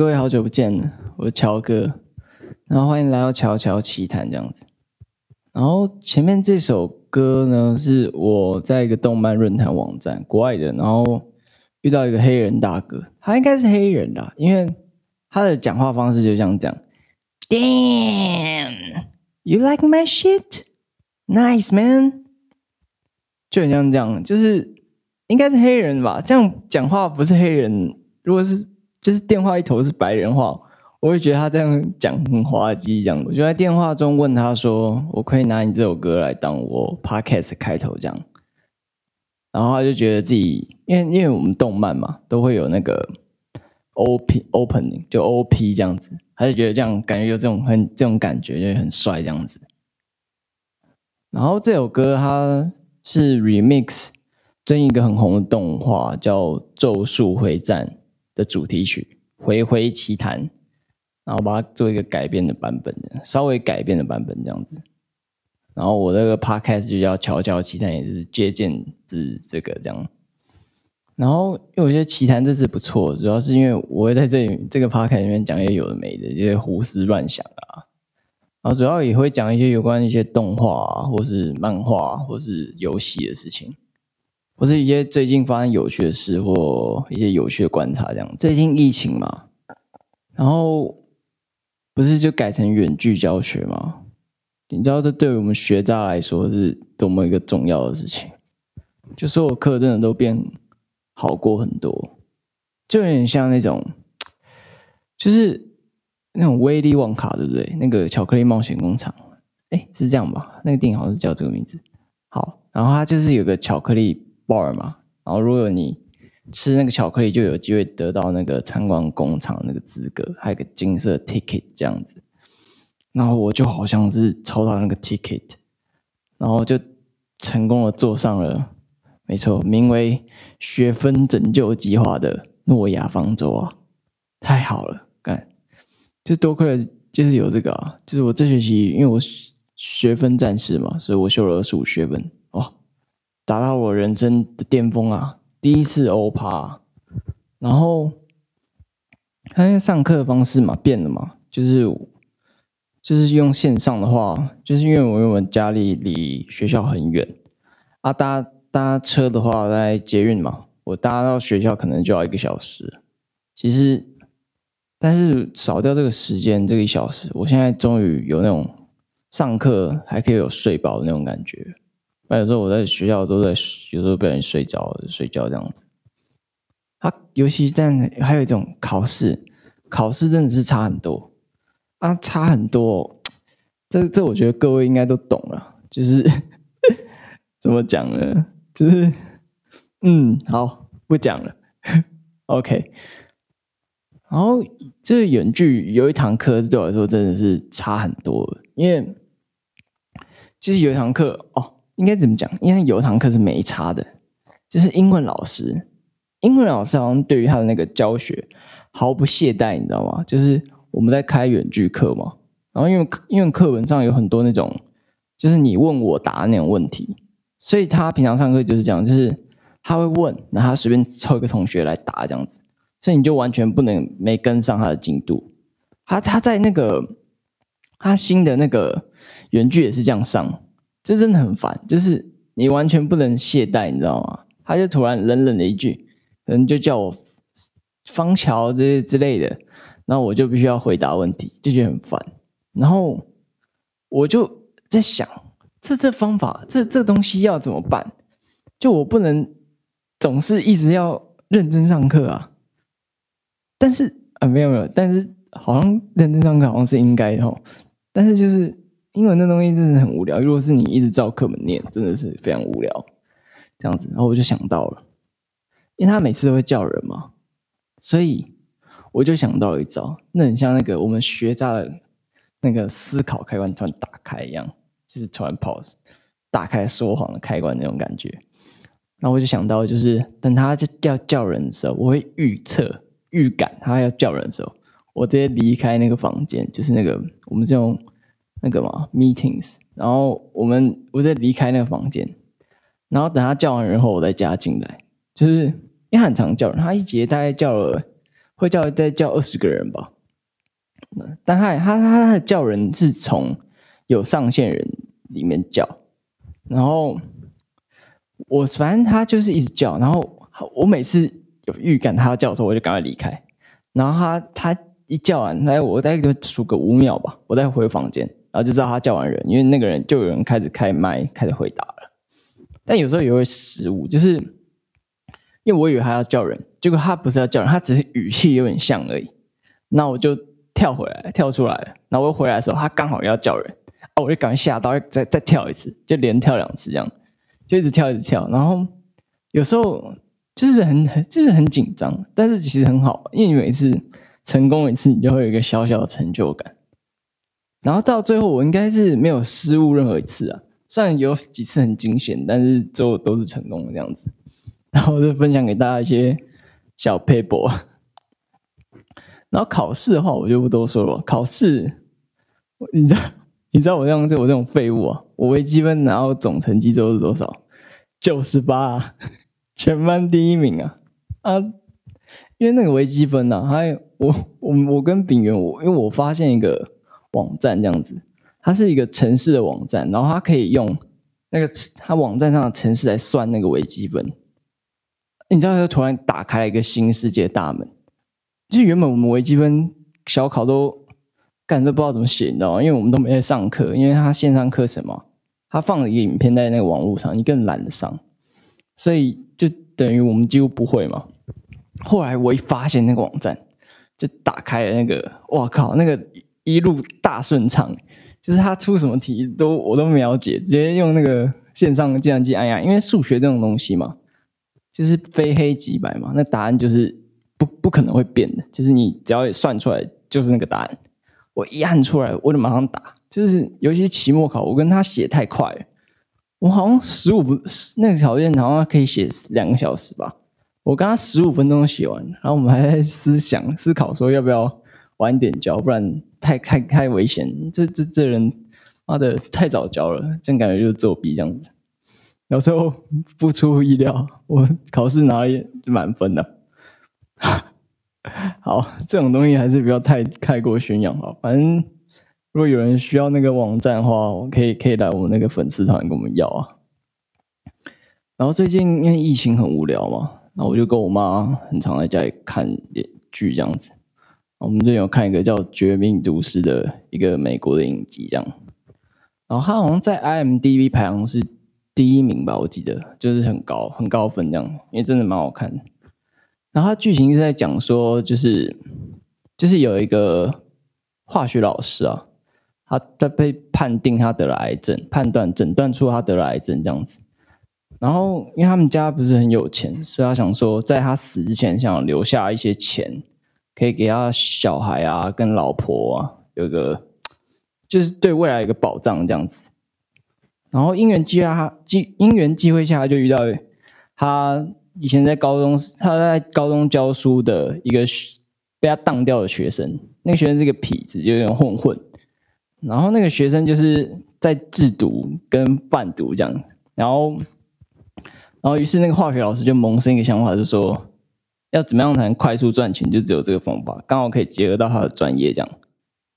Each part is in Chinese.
各位好久不见了，我是乔哥，然后欢迎来到乔乔奇谈这样子。然后前面这首歌呢，是我在一个动漫论坛网站，国外的，然后遇到一个黑人大哥，他应该是黑人啦，因为他的讲话方式就像这样，Damn, you like my shit? Nice man，就很像这样，就是应该是黑人吧？这样讲话不是黑人，如果是。就是电话一头是白人话，我会觉得他这样讲很滑稽，这样。我就在电话中问他说：“我可以拿你这首歌来当我 podcast 开头这样。”然后他就觉得自己，因为因为我们动漫嘛，都会有那个 op opening 就 op 这样子，他就觉得这样感觉有这种很这种感觉，就很帅这样子。然后这首歌它是 remix 最近一个很红的动画叫《咒术回战》的主题曲《回回奇谈》，然后把它做一个改编的版本，稍微改编的版本这样子。然后我这个 podcast 就叫《乔乔奇谈》，也是借鉴自这个这样。然后因为我觉得奇谈这次不错，主要是因为我会在这里这个 podcast 里面讲一些有的没的，一些胡思乱想啊。然后主要也会讲一些有关一些动画啊，或是漫画，或是游戏的事情。或是一些最近发生有趣的事，或一些有趣的观察，这样。最近疫情嘛，然后不是就改成远距教学吗？你知道这对于我们学渣来说是多么一个重要的事情，就所有课真的都变好过很多，就有点像那种，就是那种威力旺卡，对不对？那个巧克力冒险工厂，哎，是这样吧？那个电影好像是叫这个名字。好，然后它就是有个巧克力。Bar 嘛，然后如果你吃那个巧克力，就有机会得到那个参观工厂那个资格，还有个金色 ticket 这样子。然后我就好像是抽到那个 ticket，然后就成功的坐上了，没错，名为“学分拯救计划”的诺亚方舟啊！太好了，干，就多亏了就是有这个啊，就是我这学期因为我学分战士嘛，所以我修了二十五学分。达到我人生的巅峰啊！第一次欧趴，然后他那个上课的方式嘛变了嘛，就是就是用线上的话，就是因为我我们家里离学校很远啊，搭搭车的话在捷运嘛，我搭到学校可能就要一个小时。其实，但是少掉这个时间，这个一小时，我现在终于有那种上课还可以有睡饱的那种感觉。那有时候我在学校都在，有时候不小心睡觉，睡觉这样子。啊，尤其但还有一种考试，考试真的是差很多啊，差很多。这这我觉得各位应该都懂了，就是 怎么讲呢？就是嗯，好，不讲了。OK。然后这个远距有一堂课对我来说真的是差很多，因为就是有一堂课哦。应该怎么讲？因为有一堂课是没差的，就是英文老师。英文老师好像对于他的那个教学毫不懈怠，你知道吗？就是我们在开远距课嘛，然后因为因为课本上有很多那种，就是你问我答那种问题，所以他平常上课就是这样，就是他会问，然后他随便抽一个同学来答这样子，所以你就完全不能没跟上他的进度。他他在那个他新的那个远距也是这样上。这真的很烦，就是你完全不能懈怠，你知道吗？他就突然冷冷的一句，可能就叫我方桥这些之类的，然后我就必须要回答问题，就觉得很烦。然后我就在想，这这方法，这这东西要怎么办？就我不能总是一直要认真上课啊。但是啊，没有没有，但是好像认真上课好像是应该的哦。但是就是。英文那东西真的很无聊，如果是你一直照课本念，真的是非常无聊。这样子，然后我就想到了，因为他每次都会叫人嘛，所以我就想到一招，那很像那个我们学渣的那个思考开关突然打开一样，就是突然 pause，打开说谎的开关那种感觉。然后我就想到，就是等他就要叫人的时候，我会预测、预感他要叫人的时候，我直接离开那个房间，就是那个我们这种。那个嘛，meetings，然后我们我在离开那个房间，然后等他叫完人后，我再加进来。就是因为很常叫人，他一节大概叫了会叫再叫二十个人吧。但他他他他的叫人是从有上线人里面叫，然后我反正他就是一直叫，然后我每次有预感他要叫的时候，我就赶快离开。然后他他一叫完，来我大概就数个五秒吧，我再回房间，然后就知道他叫完人，因为那个人就有人开始开麦开始回答了。但有时候也会失误，就是因为我以为他要叫人，结果他不是要叫人，他只是语气有点像而已。那我就。跳回来，跳出来了。然后我又回来的时候，他刚好要叫人，啊，我就赶快吓到，再再跳一次，就连跳两次这样，就一直跳一直跳。然后有时候就是很很就是很紧张，但是其实很好，因为你每次成功一次，你就会有一个小小的成就感。然后到最后，我应该是没有失误任何一次啊，虽然有几次很惊险，但是最后都是成功的这样子。然后就分享给大家一些小 paper。然后考试的话，我就不多说了。考试，你知道，你知道我这样就我这种废物啊！我微积分然后总成绩之后是多少？九十八，全班第一名啊！啊，因为那个微积分呢、啊，还我我我跟炳元，我因为我发现一个网站这样子，它是一个城市的网站，然后它可以用那个它网站上的程式来算那个微积分。你知道，它突然打开了一个新世界大门。就原本我们微积分小考都干都不知道怎么写，你知道吗？因为我们都没在上课，因为他线上课程嘛，他放了一个影片在那个网络上，你更懒得上，所以就等于我们几乎不会嘛。后来我一发现那个网站，就打开了那个，哇靠，那个一路大顺畅，就是他出什么题都我都没了解，直接用那个线上计算机按压，因为数学这种东西嘛，就是非黑即白嘛，那答案就是。不不可能会变的，就是你只要算出来就是那个答案。我一按出来，我就马上打。就是尤其期末考，我跟他写太快了，我好像十五分那个条件好像可以写两个小时吧。我跟他十五分钟写完，然后我们还在思想思考说要不要晚点交，不然太 太太危险。这这这人妈的 太早交了，这样感觉就是作弊这样子。有时候不出意料，我考试拿了满分的。好，这种东西还是不要太太过宣扬好。反正如果有人需要那个网站的话，我可以可以来我们那个粉丝团跟我们要啊。然后最近因为疫情很无聊嘛，然后我就跟我妈很常在家里看剧这样子。我们这边有看一个叫《绝命毒师》的一个美国的影集这样。然后他好像在 IMDB 排行是第一名吧，我记得就是很高很高分这样，因为真的蛮好看的。然后他剧情是在讲说，就是就是有一个化学老师啊，他他被判定他得了癌症，判断诊断出他得了癌症这样子。然后因为他们家不是很有钱，所以他想说，在他死之前，想留下一些钱，可以给他小孩啊跟老婆啊有个，就是对未来有一个保障这样子。然后因缘际会下，机因缘际会下，他就遇到他。以前在高中，他在高中教书的一个被他当掉的学生，那个学生是个痞子，就有点混混。然后那个学生就是在制毒跟贩毒这样。然后，然后于是那个化学老师就萌生一个想法，就说要怎么样才能快速赚钱，就只有这个方法，刚好可以结合到他的专业这样。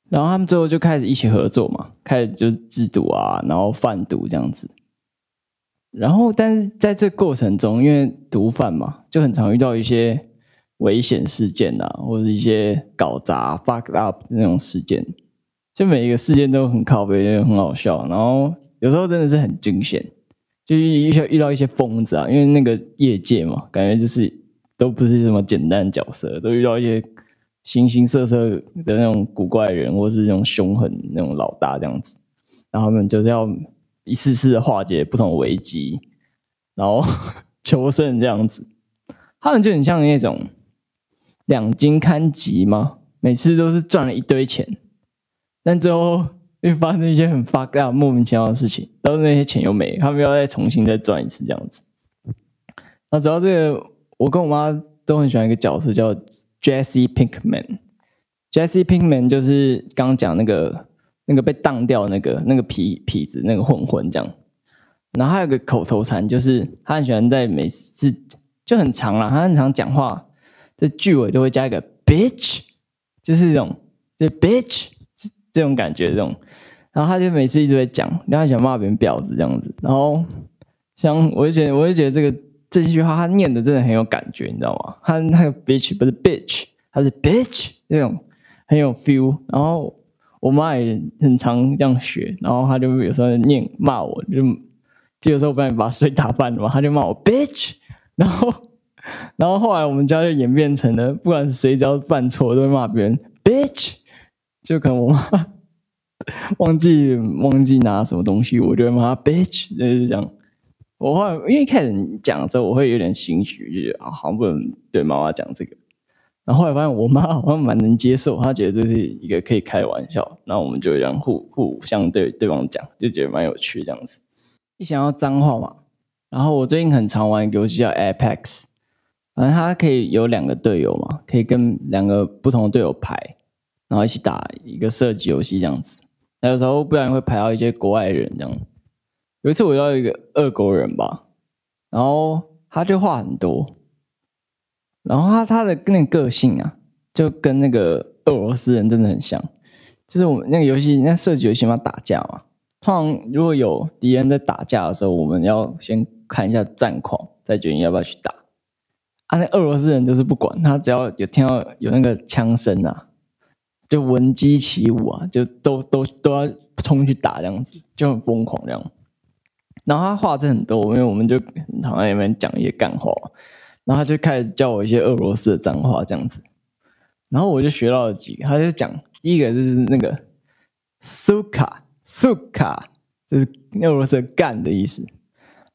然后他们最后就开始一起合作嘛，开始就是制毒啊，然后贩毒这样子。然后，但是在这过程中，因为毒贩嘛，就很常遇到一些危险事件啊，或者一些搞砸、fuck up 那种事件。就每一个事件都很靠北，也很好笑。然后有时候真的是很惊险，就遇遇到一些疯子啊，因为那个业界嘛，感觉就是都不是什么简单角色，都遇到一些形形色色的那种古怪人，或是那种凶狠那种老大这样子。然后他们就是要。一次次的化解不同危机，然后 求胜这样子，他们就很像那种两津勘吉嘛，每次都是赚了一堆钱，但最后会发生一些很 fuck up 莫名其妙的事情，然后那些钱又没，他们要再重新再赚一次这样子。那主要这个，我跟我妈都很喜欢一个角色叫 Jesse Pinkman，Jesse Pinkman 就是刚刚讲那个。那个被当掉那个那个痞痞子那个混混这样，然后还有个口头禅，就是他很喜欢在每次就很长啦，他很常讲话，这句尾都会加一个 bitch 就是这种，这 bitch 这种感觉这种。然后他就每次一直会讲，然后他喜欢骂别人婊子这样子。然后像我就觉得，我就觉得这个这句话他念的真的很有感觉，你知道吗？他那个 bitch 不是 bitch，他是 bitch 那种很有 feel。然后我妈也很常这样学，然后他就有时候念骂我，就就有时候我不然把水打翻了嘛，他就骂我 bitch。然后然后后来我们家就演变成了，不管是谁只要犯错，都会骂别人 bitch。就可能我妈。忘记忘记拿什么东西，我就会骂他 bitch，就是这样。我后来因为一开始讲的时候，我会有点心虚，就觉得啊，好像不能对妈妈讲这个。然后后来发现我妈好像蛮能接受，她觉得这是一个可以开玩笑。然后我们就这样互互相对对方讲，就觉得蛮有趣这样子。一想要脏话嘛，然后我最近很常玩一个游戏叫 Apex，反正它可以有两个队友嘛，可以跟两个不同的队友排，然后一起打一个射击游戏这样子。那有时候不然会排到一些国外人这样。有一次我遇到一个俄国人吧，然后他就话很多，然后他他的那个个性啊，就跟那个俄罗斯人真的很像。就是我们那个游戏，那射击游戏嘛，打架嘛。通常如果有敌人在打架的时候，我们要先看一下战况，再决定要不要去打。啊，那俄罗斯人就是不管他，只要有听到有那个枪声啊。就闻鸡起舞啊，就都都都要冲去打这样子，就很疯狂这样。然后他话真很多，因为我们就很常在里面讲一些干话，然后他就开始教我一些俄罗斯的脏话这样子。然后我就学到了几个，他就讲第一个就是那个 “suka”，“suka” 就是俄罗斯的干的意思。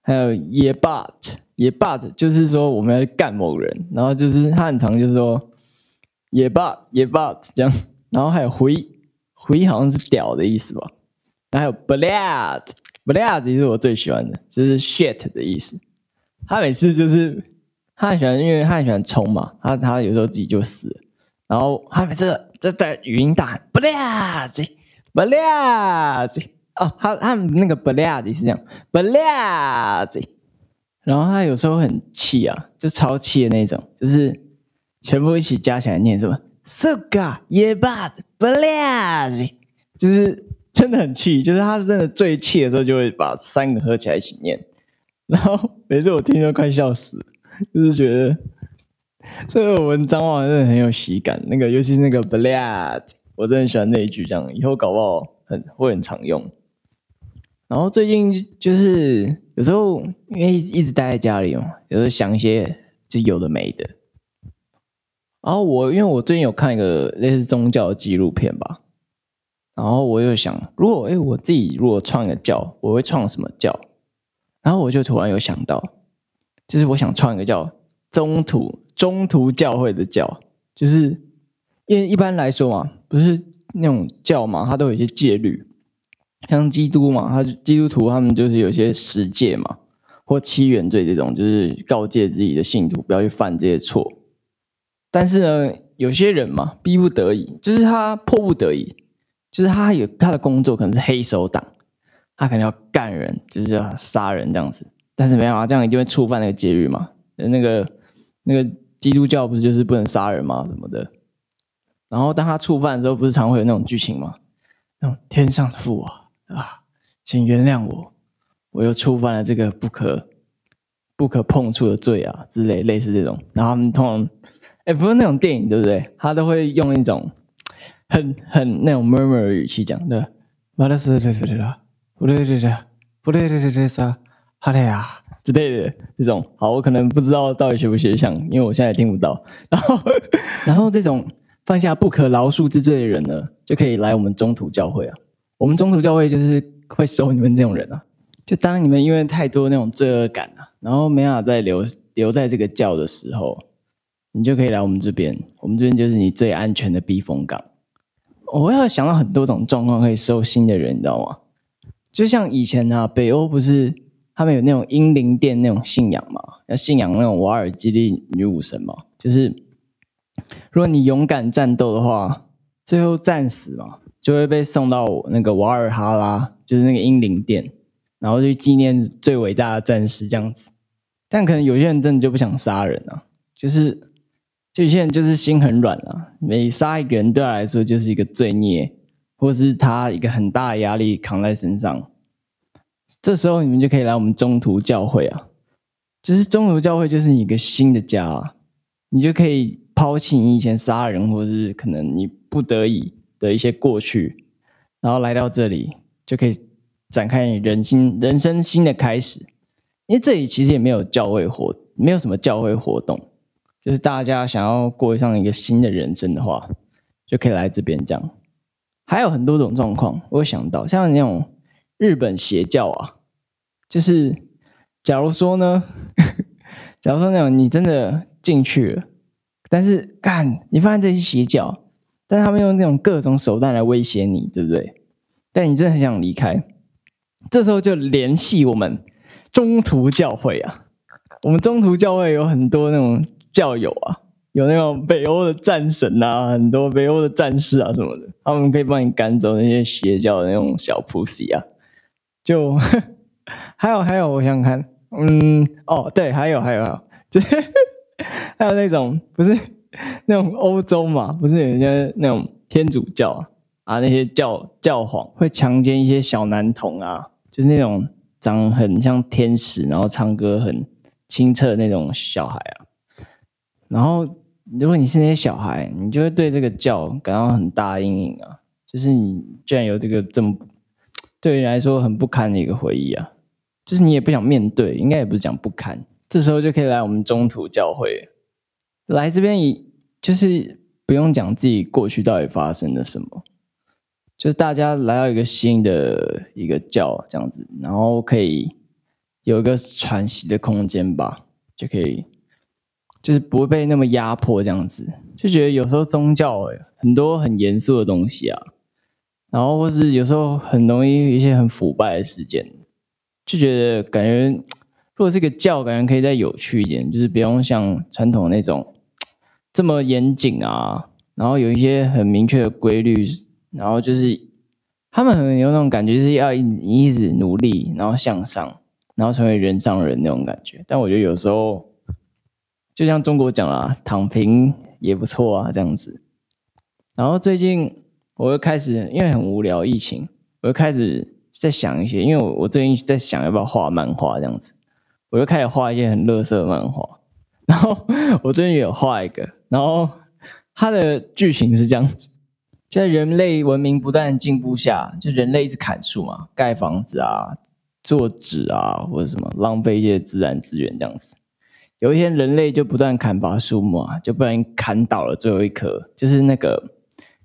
还有 “yebat”，“yebat” 就是说我们要去干某人，然后就是他很常就是说 “yebat”，“yebat” 这样。然后还有“回回”，好像是“屌”的意思吧。然后还有 “blad”，“blad” 其实我最喜欢的，就是 “shit” 的意思。他每次就是他很喜欢，因为他很喜欢冲嘛。他他有时候自己就死了。然后他每次就在语音大喊 “blad”，“blad”。哦，他他们那个 “blad” 是这样 “blad”。然后他有时候很气啊，就超气的那种，就是全部一起加起来念什么？Suka yebat blaz，就是真的很气，就是他真的最气的时候，就会把三个合起来一起念，然后每次我听都快笑死，就是觉得这个文章啊真的很有喜感。那个尤其是那个 blaz，我真的很喜欢那一句，这样以后搞不好很会很常用。然后最近就是有时候因为一直待在家里嘛，有时候想一些就有的没的。然后我因为我最近有看一个类似宗教的纪录片吧，然后我又想，如果诶我自己如果创一个教，我会创什么教？然后我就突然有想到，就是我想创一个叫中途中途教会的教，就是因为一般来说嘛，不是那种教嘛，它都有一些戒律，像基督嘛，他基督徒他们就是有些十戒嘛，或七原罪这种，就是告诫自己的信徒不要去犯这些错。但是呢，有些人嘛，逼不得已，就是他迫不得已，就是他有他的工作可能是黑手党，他可能要干人，就是要杀人这样子。但是没办法，这样一定会触犯那个戒律嘛。那个那个基督教不是就是不能杀人吗？什么的。然后当他触犯的时候，不是常会有那种剧情吗？那种天上的父啊啊，请原谅我，我又触犯了这个不可不可碰触的罪啊之类类似这种。然后他们通常。哎，不是那种电影，对不对？他都会用一种很很那种 murmur 语气讲的，马拉斯对对对啦，不对对对，不对对对对啥，哈雷呀之类的这种。好，我可能不知道到底学不学像，因为我现在也听不到。然后，然后这种犯下不可饶恕之罪的人呢，就可以来我们中途教会啊。我们中途教会就是会收你们这种人啊。就当你们因为太多那种罪恶感啊，然后没办法再留留在这个教的时候。你就可以来我们这边，我们这边就是你最安全的避风港。我要想到很多种状况可以收心的人，你知道吗？就像以前啊，北欧不是他们有那种英灵殿那种信仰嘛，要信仰那种瓦尔基利女武神嘛。就是如果你勇敢战斗的话，最后战死嘛，就会被送到那个瓦尔哈拉，就是那个英灵殿，然后去纪念最伟大的战士这样子。但可能有些人真的就不想杀人啊，就是。就有些人就是心很软啊，每杀一个人对他来说就是一个罪孽，或是他一个很大的压力扛在身上。这时候你们就可以来我们中途教会啊，就是中途教会就是你一个新的家啊，你就可以抛弃你以前杀人或是可能你不得已的一些过去，然后来到这里就可以展开你人心人生新的开始。因为这里其实也没有教会活，没有什么教会活动。就是大家想要过上一个新的人生的话，就可以来这边这样。还有很多种状况，我想到像那种日本邪教啊，就是假如说呢，假如说那种你真的进去了，但是干你发现这些邪教，但他们用那种各种手段来威胁你，对不对？但你真的很想离开，这时候就联系我们中途教会啊。我们中途教会有很多那种。教友啊，有那种北欧的战神啊，很多北欧的战士啊什么的，他们可以帮你赶走那些邪教的那种小 pussy 啊。就 还有还有，我想想看，嗯，哦，对，还有还有还有，就是还有那种不是那种欧洲嘛，不是有些那种天主教啊，啊那些教教皇会强奸一些小男童啊，就是那种长很像天使，然后唱歌很清澈那种小孩啊。然后，如果你是那些小孩，你就会对这个教感到很大阴影啊！就是你居然有这个这么对你来说很不堪的一个回忆啊！就是你也不想面对，应该也不是讲不堪。这时候就可以来我们中途教会，来这边，就是不用讲自己过去到底发生了什么，就是大家来到一个新的一个教这样子，然后可以有一个喘息的空间吧，就可以。就是不会被那么压迫，这样子就觉得有时候宗教很多很严肃的东西啊，然后或是有时候很容易一些很腐败的事件，就觉得感觉如果是个教，感觉可以再有趣一点，就是不用像传统那种这么严谨啊，然后有一些很明确的规律，然后就是他们很有那种感觉，是要一直努力，然后向上，然后成为人上人那种感觉。但我觉得有时候。就像中国讲了，躺平也不错啊，这样子。然后最近我又开始，因为很无聊，疫情，我又开始在想一些，因为我我最近在想要不要画漫画这样子，我又开始画一些很垃圾的漫画。然后我最近也有画一个，然后它的剧情是这样子：就在人类文明不断进步下，就人类一直砍树嘛，盖房子啊，做纸啊，或者什么浪费一些自然资源这样子。有一天，人类就不断砍伐树木啊，就不然砍倒了最后一棵，就是那个，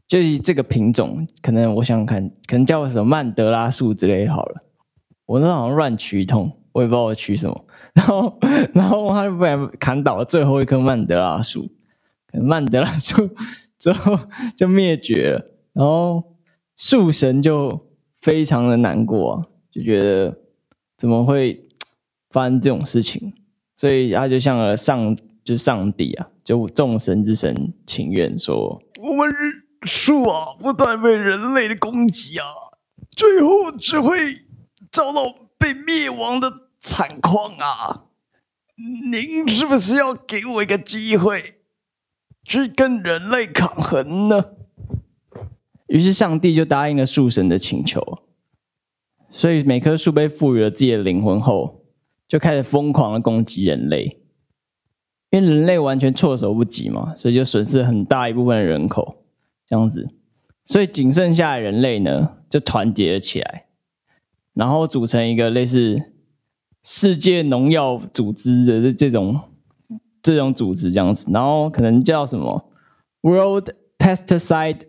就是这个品种，可能我想想看，可能叫什么曼德拉树之类好了。我那好像乱取一通，我也不知道我取什么。然后，然后他就不然砍倒了最后一棵曼德拉树，可能曼德拉树 最后就灭绝了。然后树神就非常的难过啊，就觉得怎么会发生这种事情？所以他就像了上，就上帝啊，就众神之神请愿说：“我们树啊，不断被人类的攻击啊，最后只会遭到被灭亡的惨况啊！您是不是要给我一个机会，去跟人类抗衡呢？”于是上帝就答应了树神的请求，所以每棵树被赋予了自己的灵魂后。就开始疯狂的攻击人类，因为人类完全措手不及嘛，所以就损失很大一部分人口，这样子，所以仅剩下的人类呢，就团结了起来，然后组成一个类似世界农药组织的这种这种组织这样子，然后可能叫什么 World Pesticide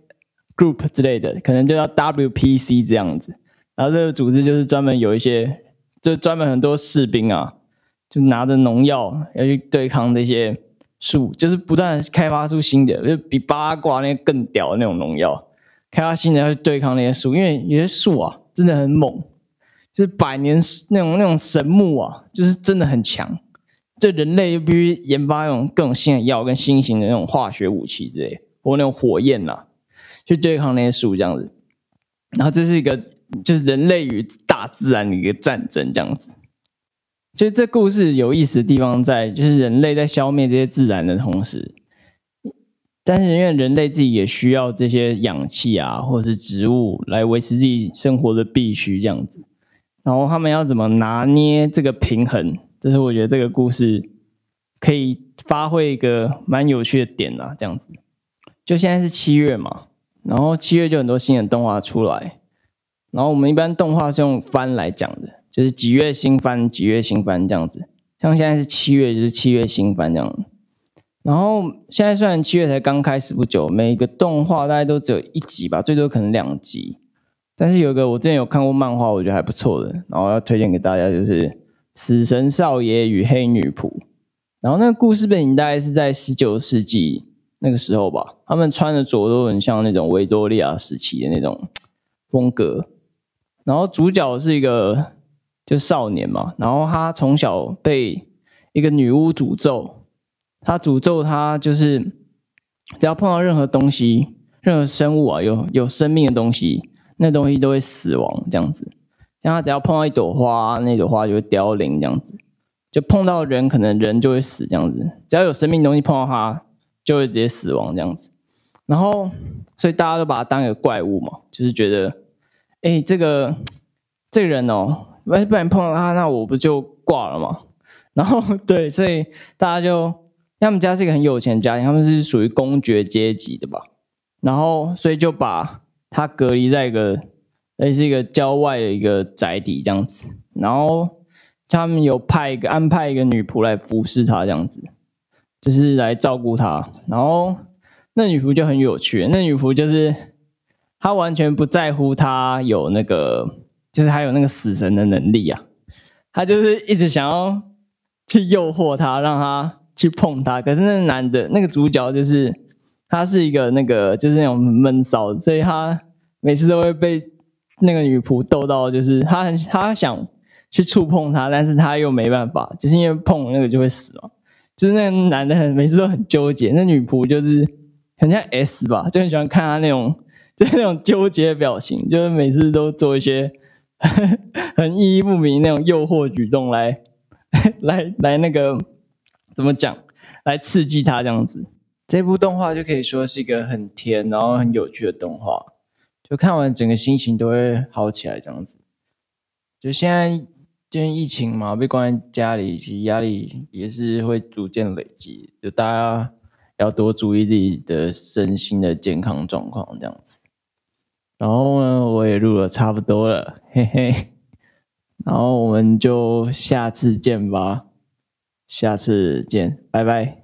Group 之类的，可能就叫 WPC 这样子，然后这个组织就是专门有一些。就专门很多士兵啊，就拿着农药要去对抗这些树，就是不断开发出新的，就比八卦那个更屌的那种农药，开发新的要去对抗那些树，因为有些树啊真的很猛，就是百年那种那种神木啊，就是真的很强。这人类又必须研发那种各种新的药跟新型的那种化学武器之类，或那种火焰呐、啊，去对抗那些树这样子。然后这是一个。就是人类与大自然的一个战争，这样子。就这故事有意思的地方在，就是人类在消灭这些自然的同时，但是因为人类自己也需要这些氧气啊，或者是植物来维持自己生活的必须这样子。然后他们要怎么拿捏这个平衡？这是我觉得这个故事可以发挥一个蛮有趣的点啊，这样子。就现在是七月嘛，然后七月就很多新的动画出来，然后我们一般动画是用番来讲的，就是几月新番，几月新番这样子。像现在是七月，就是七月新番这样。然后现在虽然七月才刚开始不久，每一个动画大概都只有一集吧，最多可能两集。但是有一个我之前有看过漫画，我觉得还不错的，然后要推荐给大家，就是《死神少爷与黑女仆》。然后那个故事背景大概是在十九世纪。那个时候吧，他们穿的着都很像那种维多利亚时期的那种风格。然后主角是一个就少年嘛，然后他从小被一个女巫诅咒，他诅咒他就是只要碰到任何东西、任何生物啊，有有生命的东西，那东西都会死亡这样子。像他只要碰到一朵花，那朵花就会凋零这样子。就碰到人，可能人就会死这样子。只要有生命东西碰到他。就会直接死亡这样子，然后所以大家都把他当一个怪物嘛，就是觉得，哎、这个这个人哦，不然碰到他，那我不就挂了吗？然后对，所以大家就，他们家是一个很有钱的家庭，他们是属于公爵阶级的吧，然后所以就把他隔离在一个类似一个郊外的一个宅邸这样子，然后他们有派一个安排一个女仆来服侍他这样子。就是来照顾他，然后那女仆就很有趣。那女仆就是他完全不在乎他有那个，就是还有那个死神的能力啊。他就是一直想要去诱惑他，让他去碰他。可是那个男的，那个主角就是他是一个那个就是那种闷骚，所以他每次都会被那个女仆逗到，就是他很他想去触碰他，但是他又没办法，就是因为碰那个就会死嘛。就是那个男的很每次都很纠结，那女仆就是很像 S 吧，就很喜欢看他那种就是那种纠结的表情，就是每次都做一些很意义不明那种诱惑举动来 来来那个怎么讲，来刺激他这样子。这部动画就可以说是一个很甜然后很有趣的动画，就看完整个心情都会好起来这样子。就现在。因为疫情嘛，被关在家里，其实压力也是会逐渐累积。就大家要多注意自己的身心的健康状况，这样子。然后呢，我也录了差不多了，嘿嘿。然后我们就下次见吧，下次见，拜拜。